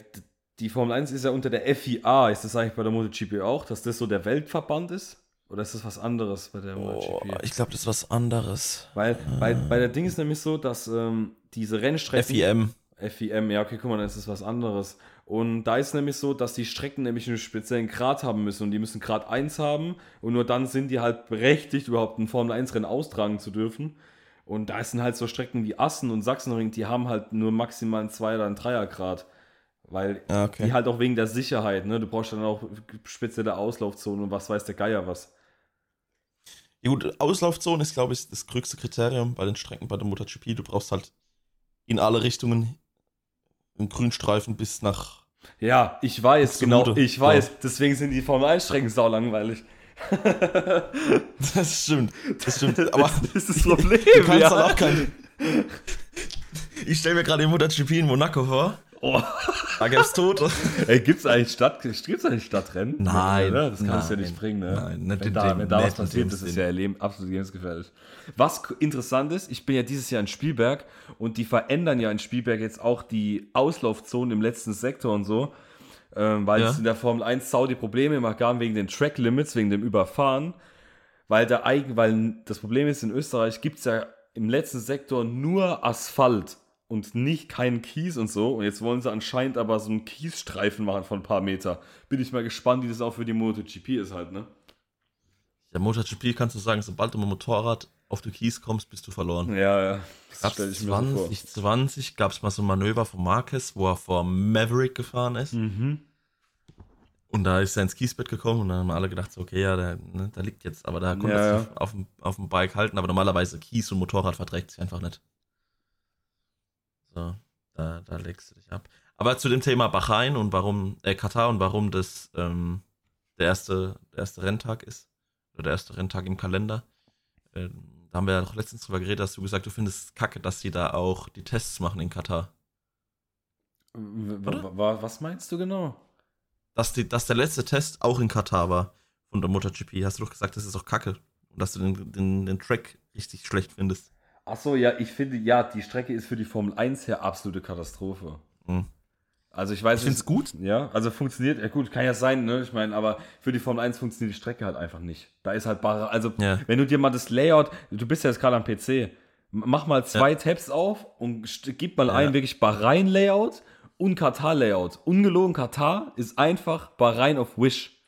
die Formel 1 ist ja unter der FIA, ist das eigentlich bei der MotoGP auch, dass das so der Weltverband ist? Oder ist das was anderes bei der MotoGP? Oh, ich glaube, das ist was anderes. Weil ah. bei, bei der Ding ist nämlich so, dass ähm, diese Rennstrecken. FIM. FIM, ja, okay, guck mal, dann ist das was anderes. Und da ist nämlich so, dass die Strecken nämlich einen speziellen Grad haben müssen und die müssen Grad 1 haben und nur dann sind die halt berechtigt, überhaupt ein Formel 1 Rennen austragen zu dürfen. Und da sind halt so Strecken wie Assen und Sachsenring, die haben halt nur maximal ein 2 oder ein 3er Grad. Weil ah, okay. die halt auch wegen der Sicherheit, ne? Du brauchst dann auch spezielle Auslaufzonen und was weiß der Geier was. Ja gut, Auslaufzone ist, glaube ich, das größte Kriterium bei den Strecken bei der MotoGP. Du brauchst halt in alle Richtungen einen Grünstreifen bis nach. Ja, ich weiß, genau, Route. ich weiß. Ja. Deswegen sind die Formel 1 Strecken sau langweilig. [LAUGHS] das stimmt, das stimmt. [LAUGHS] Aber das ist das Problem. Du kannst ja. dann auch kein. Ich stelle mir gerade die MotoGP in Monaco vor. Oh. Da gibt's Tote. Ey, gibt's eigentlich Stadt, gibt's eigentlich Stadtrennen? Nein. Das kannst du ja nicht bringen, ne? Nein, nicht wenn, da, wenn da was passiert, das ist ja Leben, absolut lebensgefährlich. Was interessant ist, ich bin ja dieses Jahr in Spielberg und die verändern ja in Spielberg jetzt auch die Auslaufzonen im letzten Sektor und so, ähm, weil ja. es in der Formel 1 sau die Probleme immer gab wegen den Track Limits, wegen dem Überfahren, weil der eigen, weil das Problem ist, in Österreich gibt's ja im letzten Sektor nur Asphalt und nicht keinen Kies und so. Und jetzt wollen sie anscheinend aber so einen Kiesstreifen machen von ein paar Meter. Bin ich mal gespannt, wie das auch für die MotoGP ist halt, ne? Ja, MotoGP kannst du sagen, sobald du mit dem Motorrad auf die Kies kommst, bist du verloren. Ja, ja. Das stelle ich mir 2020 so gab es mal so ein Manöver von Marquez, wo er vor Maverick gefahren ist. Mhm. Und da ist er ins Kiesbett gekommen und dann haben alle gedacht, so, okay, ja, der, ne, da liegt jetzt, aber da konnte ja, er sich ja. auf, auf dem Bike halten, aber normalerweise Kies und Motorrad verträgt sich einfach nicht. So, da, da legst du dich ab. Aber zu dem Thema Bahrain und warum, äh, Katar und warum das ähm, der, erste, der erste Renntag ist, oder der erste Renntag im Kalender. Äh, da haben wir ja doch letztens drüber geredet, hast du gesagt, du findest kacke, dass sie da auch die Tests machen in Katar. Oder? wa- Was meinst du genau? Dass, die, dass der letzte Test auch in Katar war von der MotoGP. Hast du doch gesagt, das ist doch kacke. Und dass du den, den, den Track richtig schlecht findest. Ach so, ja, ich finde, ja, die Strecke ist für die Formel 1 her absolute Katastrophe. Hm. Also ich weiß Ich finde es gut. Ja, also funktioniert, ja gut, kann ja sein, ne? Ich meine, aber für die Formel 1 funktioniert die Strecke halt einfach nicht. Da ist halt bare, also Ja. wenn du dir mal das Layout, du bist ja jetzt gerade am PC, mach mal zwei Tabs auf und gib mal Ja. ein wirklich Bahrain-Layout und Katar-Layout. Ungelogen, Katar ist einfach Bahrain auf Wish.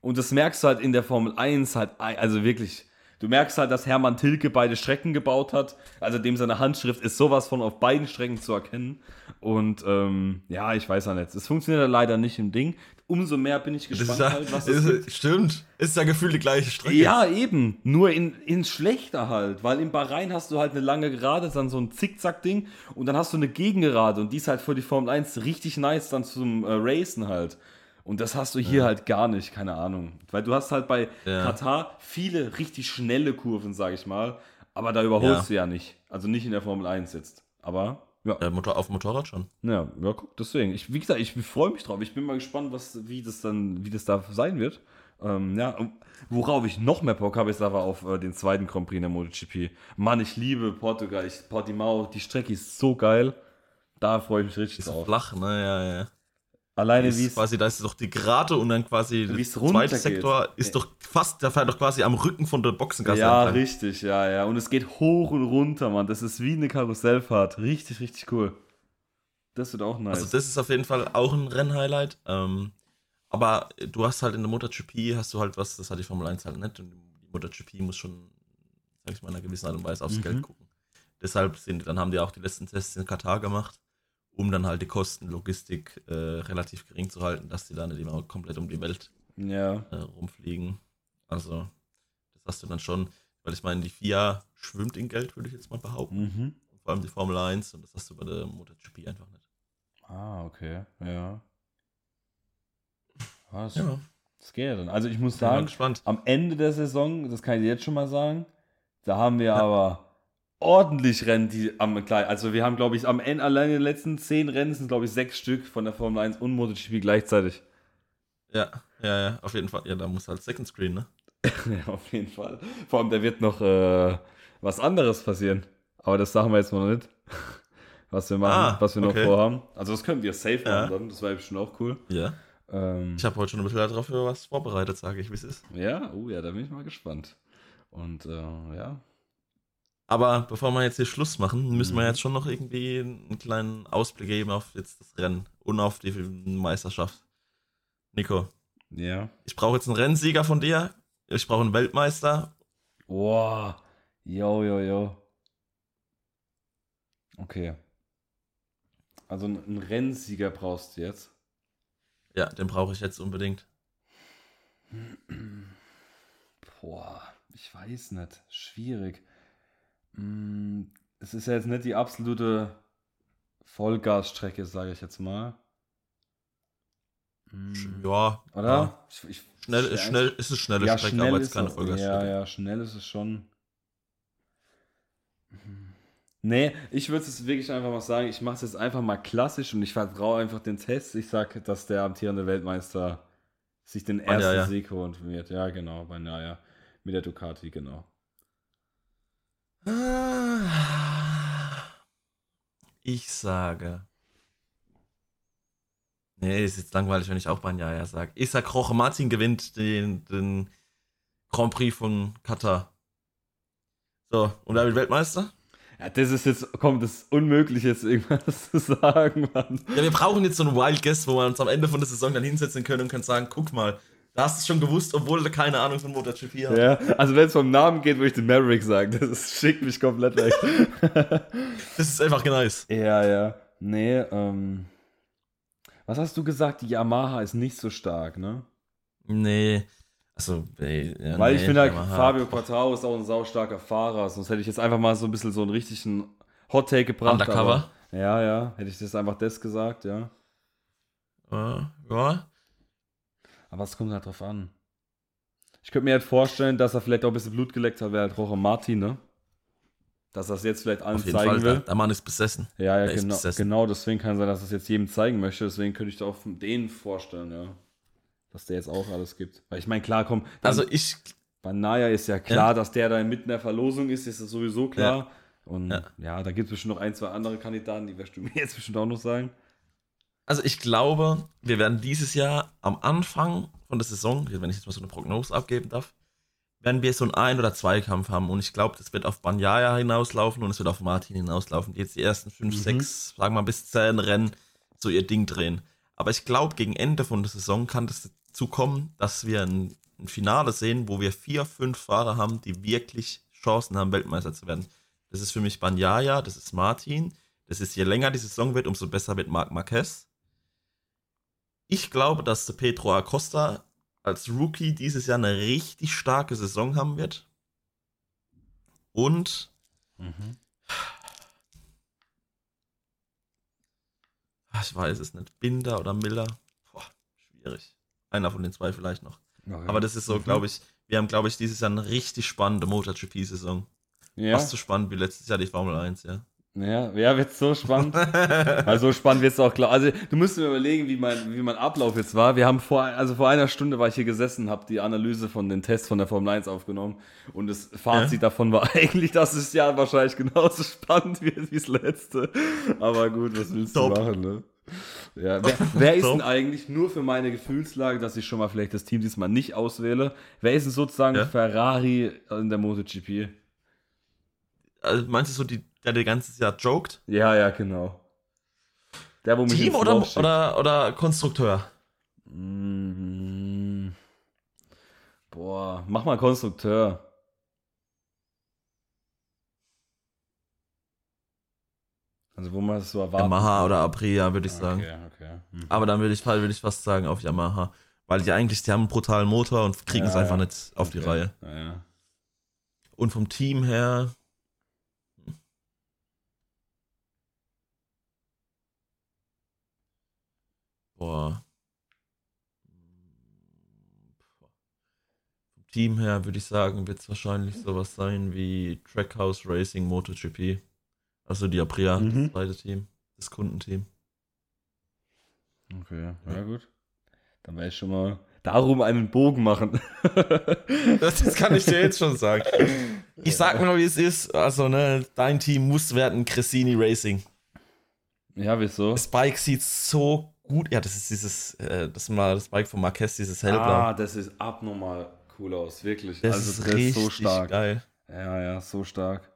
Und das merkst du halt in der Formel 1 halt, also wirklich. Du merkst halt, dass Hermann Tilke beide Strecken gebaut hat. Also dem seine Handschrift ist sowas von auf beiden Strecken zu erkennen. Und ähm, ja, ich weiß ja nicht. Es funktioniert leider nicht im Ding. Umso mehr bin ich gespannt, ja, halt, was es ist, stimmt. Ist ja gefühlt die gleiche Strecke. Ja, eben. Nur in, in schlechter halt. Weil in Bahrain hast du halt eine lange Gerade, dann so ein Zickzack-Ding. Und dann hast du eine Gegengerade. Und die ist halt für die Formel 1 richtig nice dann zum äh, Racen halt. Und das hast du hier halt gar nicht, keine Ahnung. Weil du hast halt bei Ja. Katar viele richtig schnelle Kurven, sag ich mal. Aber da überholst Ja. du ja nicht. Also nicht in der Formel 1 jetzt. Aber ja. Ja, Motor, auf dem Motorrad schon. Ja, ja, guck, deswegen. Ich, wie gesagt, ich freue mich drauf. Ich bin mal gespannt, was, wie das dann, wie das da sein wird. Ähm, ja, worauf ich noch mehr Bock habe, ist aber auf äh, den zweiten Grand Prix in der MotoGP. Mann, ich liebe Portugal. Ich, Portimao, die Strecke ist so geil. Da freue ich mich richtig Ist drauf. flach, ne? Ja, ja. Alleine Ist wie es. quasi, da ist doch die Gerade und dann quasi der zweite Sektor ist doch fast, der fährt doch quasi am Rücken von der Boxengasse Ja, entlang. richtig, ja, ja. Und es geht hoch und runter, Mann. Das ist wie eine Karussellfahrt. Richtig, richtig cool. Das wird auch nice. Also das ist auf jeden Fall auch ein Rennhighlight. Ähm, aber du hast halt in der MotoGP hast du halt was, das hat die Formel 1 halt nicht. Und die MotoGP muss schon, sag ich mal, in einer gewissen Art und Weise aufs Mhm. Geld gucken. Deshalb sind, dann haben die auch die letzten Tests in Katar gemacht, um dann halt die Kosten, Logistik äh, relativ gering zu halten, dass die dann nicht immer komplett um die Welt ja. äh, rumfliegen. Also, das hast du dann schon, weil ich meine, die FIA schwimmt in Geld, würde ich jetzt mal behaupten. Mhm. Vor allem die Formel 1 und das hast du bei der MotoGP einfach nicht. Ah, okay. Ja. Was? Ja, Das geht dann. Also ich muss sagen, am Ende der Saison, das kann ich jetzt schon mal sagen, da haben wir aber ordentlich Rennen, die am gleich. Also wir haben, glaube ich, am Ende allein in den letzten zehn Rennen sind, glaube ich, sechs Stück von der Formel 1 und MotoGP gleichzeitig. Ja, ja, ja, auf jeden Fall. Ja, da muss halt Second Screen, ne? [LAUGHS] ja, auf jeden Fall. Vor allem, da wird noch äh, was anderes passieren. Aber das sagen wir jetzt mal noch nicht. [LAUGHS] Was wir machen, Ah, was wir noch okay. vorhaben. Also das können wir safe Ja. machen dann. Das wäre bestimmt auch cool. Ja. Ähm, Ich habe heute schon ein bisschen darauf für was vorbereitet, sage ich, wie es ist. ja, oh ja, da bin ich mal gespannt. Und äh, ja, Aber bevor wir jetzt hier Schluss machen, müssen wir Mhm. jetzt schon noch irgendwie einen kleinen Ausblick geben auf jetzt das Rennen und auf die Meisterschaft. Nico, ja. ich brauche jetzt einen Rennsieger von dir. Ich brauche einen Weltmeister. Boah. Jo, jo, jo. Okay. Also ein- einen Rennsieger brauchst du jetzt. Ja, den brauche ich jetzt unbedingt. Boah, ich weiß nicht. Schwierig. Mm, Es ist ja jetzt nicht die absolute Vollgasstrecke, sage ich jetzt mal. Mm, Ja, Oder? Ja. Ich, ich, Schnell, ist schnell, ist es schnelle ja, Strecke, schnell aber jetzt keine Vollgasstrecke. Ja, ja, schnell ist es schon. Nee, ich würde es wirklich einfach mal sagen, ich mache es jetzt einfach mal klassisch und ich vertraue einfach den Test. Ich sage, dass der amtierende Weltmeister sich den ersten Bagnaia. Sieg holen wird. Ja, genau, bei Naya. Mit der Ducati, genau. Ich sage. Nee, ist jetzt langweilig, wenn ich auch Banyaya sage. Ich sag, Jorge Martin gewinnt den, den Grand Prix von Katar. So, und wird Weltmeister? Ja, das ist jetzt, kommt, das ist unmöglich jetzt irgendwas [LAUGHS] zu sagen, Mann. Ja, wir brauchen jetzt so einen Wild Guess, wo wir uns am Ende von der Saison dann hinsetzen können und können sagen, guck mal, da hast du es schon gewusst, obwohl du keine Ahnung von MotoGP hast. Ja, also wenn es vom Namen geht, würde ich den Maverick sagen. Das ist, schickt mich komplett weg. [LAUGHS] Das ist einfach nice. Ja, ja. Nee, ähm. Was hast du gesagt? Die Yamaha ist nicht so stark, ne? Nee. Also, ey, ja, Weil nee, ich finde, halt. Fabio Quartaro ist auch ein saustarker Fahrer. Sonst hätte ich jetzt einfach mal so ein bisschen so einen richtigen Hot Take gebracht. Undercover. Aber, ja, ja. Hätte ich das einfach das gesagt, ja. Ja, ja. Aber es kommt halt drauf an. Ich könnte mir halt vorstellen, dass er vielleicht auch ein bisschen Blut geleckt hat, wäre halt Roche Martin, ne? Dass er es jetzt vielleicht allen Auf jeden zeigen Fall, will. der, der Mann ist besessen. Ja, ja, Der genau, genau, deswegen kann sein, dass er es jetzt jedem zeigen möchte. Deswegen könnte ich da auch den vorstellen, ja. Dass der jetzt auch alles gibt. Weil ich meine, klar, komm, Also ich, bei Naya ist ja klar, dass der da mitten in der Verlosung ist, ist das sowieso klar. Und ja, Ja. da gibt es bestimmt noch ein, zwei andere Kandidaten, die wirst du [LAUGHS] mir jetzt bestimmt auch noch sagen. Also ich glaube, wir werden dieses Jahr am Anfang von der Saison, wenn ich jetzt mal so eine Prognose abgeben darf, werden wir so einen Ein- oder Zweikampf haben. Und ich glaube, das wird auf Banyaya hinauslaufen und es wird auf Martin hinauslaufen, die jetzt die ersten fünf, Mhm. sechs, sagen wir mal bis zehn Rennen so ihr Ding drehen. Aber ich glaube, gegen Ende von der Saison kann das dazu kommen, dass wir ein, ein Finale sehen, wo wir vier, fünf Fahrer haben, die wirklich Chancen haben, Weltmeister zu werden. Das ist für mich Banyaya, das ist Martin. Das ist, je länger die Saison wird, umso besser wird Marc Marquez. Ich glaube, dass der Pedro Acosta als Rookie dieses Jahr eine richtig starke Saison haben wird. Und Ah, ich weiß es nicht, Binder oder Miller. Boah, schwierig. Einer von den zwei vielleicht noch. Aber das ist so, Mhm. glaube ich, wir haben, glaube ich, dieses Jahr eine richtig spannende MotoGP-Saison. ja. Fast so spannend wie letztes Jahr die Formel 1, ja. Ja, ja, wird so spannend. [LAUGHS] Also so spannend wird es auch klar. Also du musst mir überlegen, wie mein, wie mein Ablauf jetzt war. Wir haben vor, also vor einer Stunde war ich hier gesessen, habe die Analyse von den Tests von der Formel 1 aufgenommen und das Fazit davon war [LAUGHS] eigentlich, dass es ja wahrscheinlich genauso spannend wird wie das letzte. Aber gut, was willst Top. du machen, ne? Ja, wer, wer ist denn eigentlich, nur für meine Gefühlslage, dass ich schon mal vielleicht das Team diesmal nicht auswähle, wer ist denn sozusagen Ja. Ferrari in der MotoGP? Also meinst du so, die, der die ganzes Jahr joked? Ja, ja, genau. Der, wo mich Team oder, schickt. oder, oder Konstrukteur? Mm. Boah, mach mal Konstrukteur. Also wo man es so erwartet. Yamaha oder Aprilia, würde ich sagen. Okay, okay. Hm. Aber dann würde ich, würde ich fast sagen auf Yamaha. Weil die eigentlich, die haben einen brutalen Motor und kriegen Ja, es einfach ja. nicht auf die Okay. Reihe. Ja, ja. Und vom Team her. Boah. Vom Team her würde ich sagen, wird es wahrscheinlich sowas sein wie Trackhouse Racing MotoGP. Also die Aprilia, Mhm. das zweite Team, das Kundenteam. Okay, ja gut. Dann werde ich schon mal darum einen Bogen machen. [LAUGHS] Das, das kann ich dir jetzt schon sagen. Ich sag mal, wie es ist. Also, ne, dein Team muss werden Cressini Racing. ja, wieso? Das Bike sieht so gut. Ja, das ist dieses, äh, das mal das Bike von Marquez, dieses hellblau. Ah, das ist abnormal cool aus, wirklich. das also ist das richtig ist so stark. geil. Ja, ja, so stark.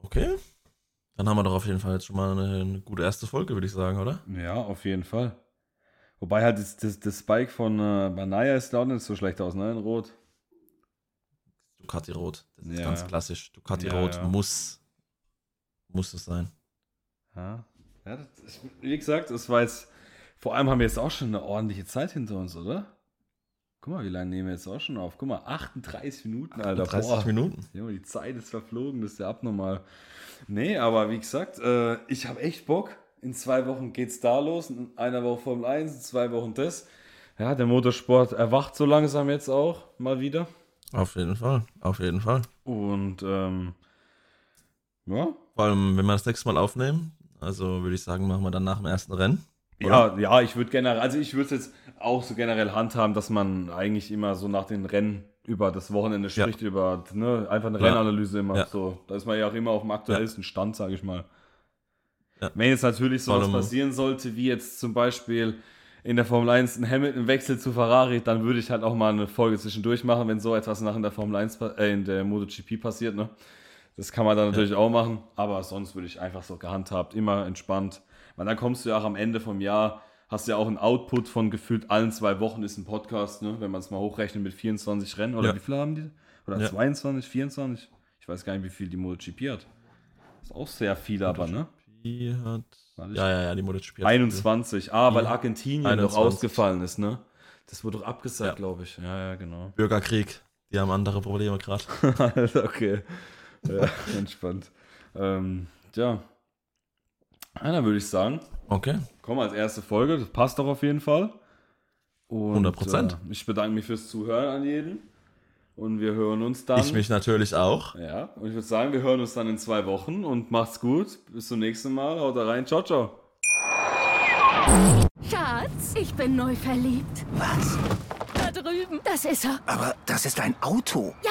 Okay. Dann haben wir doch auf jeden Fall jetzt schon mal eine, eine gute erste Folge, würde ich sagen, oder? Ja, auf jeden Fall. Wobei halt das, das, das Spike von äh, Banaya ist auch nicht so schlecht aus, ne? In Rot. Ducati Rot. Das ist Ja. ganz klassisch. Ducati Ja, Rot ja. muss, muss es sein. Ja. Ja ist, wie gesagt, es war jetzt. Vor allem haben wir jetzt auch schon eine ordentliche Zeit hinter uns, oder? Guck mal, wie lange nehmen wir jetzt auch schon auf? Guck mal, 38 Minuten, Alter. 30 Boah. Minuten. Junge, die Zeit ist verflogen, das ist ja abnormal. Nee, aber wie gesagt, äh, ich habe echt Bock. In zwei Wochen geht's da los. In einer Woche Formel 1, in zwei Wochen das. Ja, der Motorsport erwacht so langsam jetzt auch mal wieder. Auf jeden Fall. Auf jeden Fall. Und ähm, ja, Vor allem, wenn wir das nächste Mal aufnehmen, also würde ich sagen, machen wir dann nach dem ersten Rennen. Ja, ja, ich würde generell, also ich würde es jetzt auch so generell handhaben, dass man eigentlich immer so nach den Rennen über das Wochenende Ja. spricht, über ne, einfach eine Ja. Rennanalyse immer Ja. so. Da ist man ja auch immer auf dem aktuellsten Stand, sage ich mal. Ja. Wenn jetzt natürlich sowas Vor allem- passieren sollte, wie jetzt zum Beispiel in der Formel 1 ein Hamilton Wechsel zu Ferrari, dann würde ich halt auch mal eine Folge zwischendurch machen, wenn so etwas nach in der Formel 1, pa- äh, in der MotoGP passiert, ne? Das kann man dann natürlich auch machen, aber sonst würde ich einfach so gehandhabt, immer entspannt. Weil dann kommst du ja auch am Ende vom Jahr, hast ja auch einen Output von gefühlt allen zwei Wochen ist ein Podcast, ne? wenn man es mal hochrechnet mit 24 Rennen. Oder Ja. wie viele haben die? Oder Ja. 22, 24? Ich weiß gar nicht, wie viel die MotoGP hat. Ist auch sehr viel, aber, ne? Die hat. Ja, ja, ja, die MotoGP hat. 21. Ah, weil Ja. Argentinien 21. doch ausgefallen ist, ne? Das wurde doch abgesagt, Ja. glaube ich. Ja, ja, genau. Bürgerkrieg. Die haben andere Probleme gerade. [LAUGHS] okay. Ja, [LAUGHS] entspannt. Ähm, ja. ja, dann würde ich sagen, Okay. komm als erste Folge. Das passt doch auf jeden Fall. Und, 100%. Äh, ich bedanke mich fürs Zuhören an jeden. Und wir hören uns dann. Ich mich natürlich auch. Ja, und ich würde sagen, wir hören uns dann in zwei Wochen und macht's gut. Bis zum nächsten Mal. Haut rein. Ciao, ciao. Schatz, ich bin neu verliebt. Was? Da drüben. Das ist er. Aber das ist ein Auto. Ja,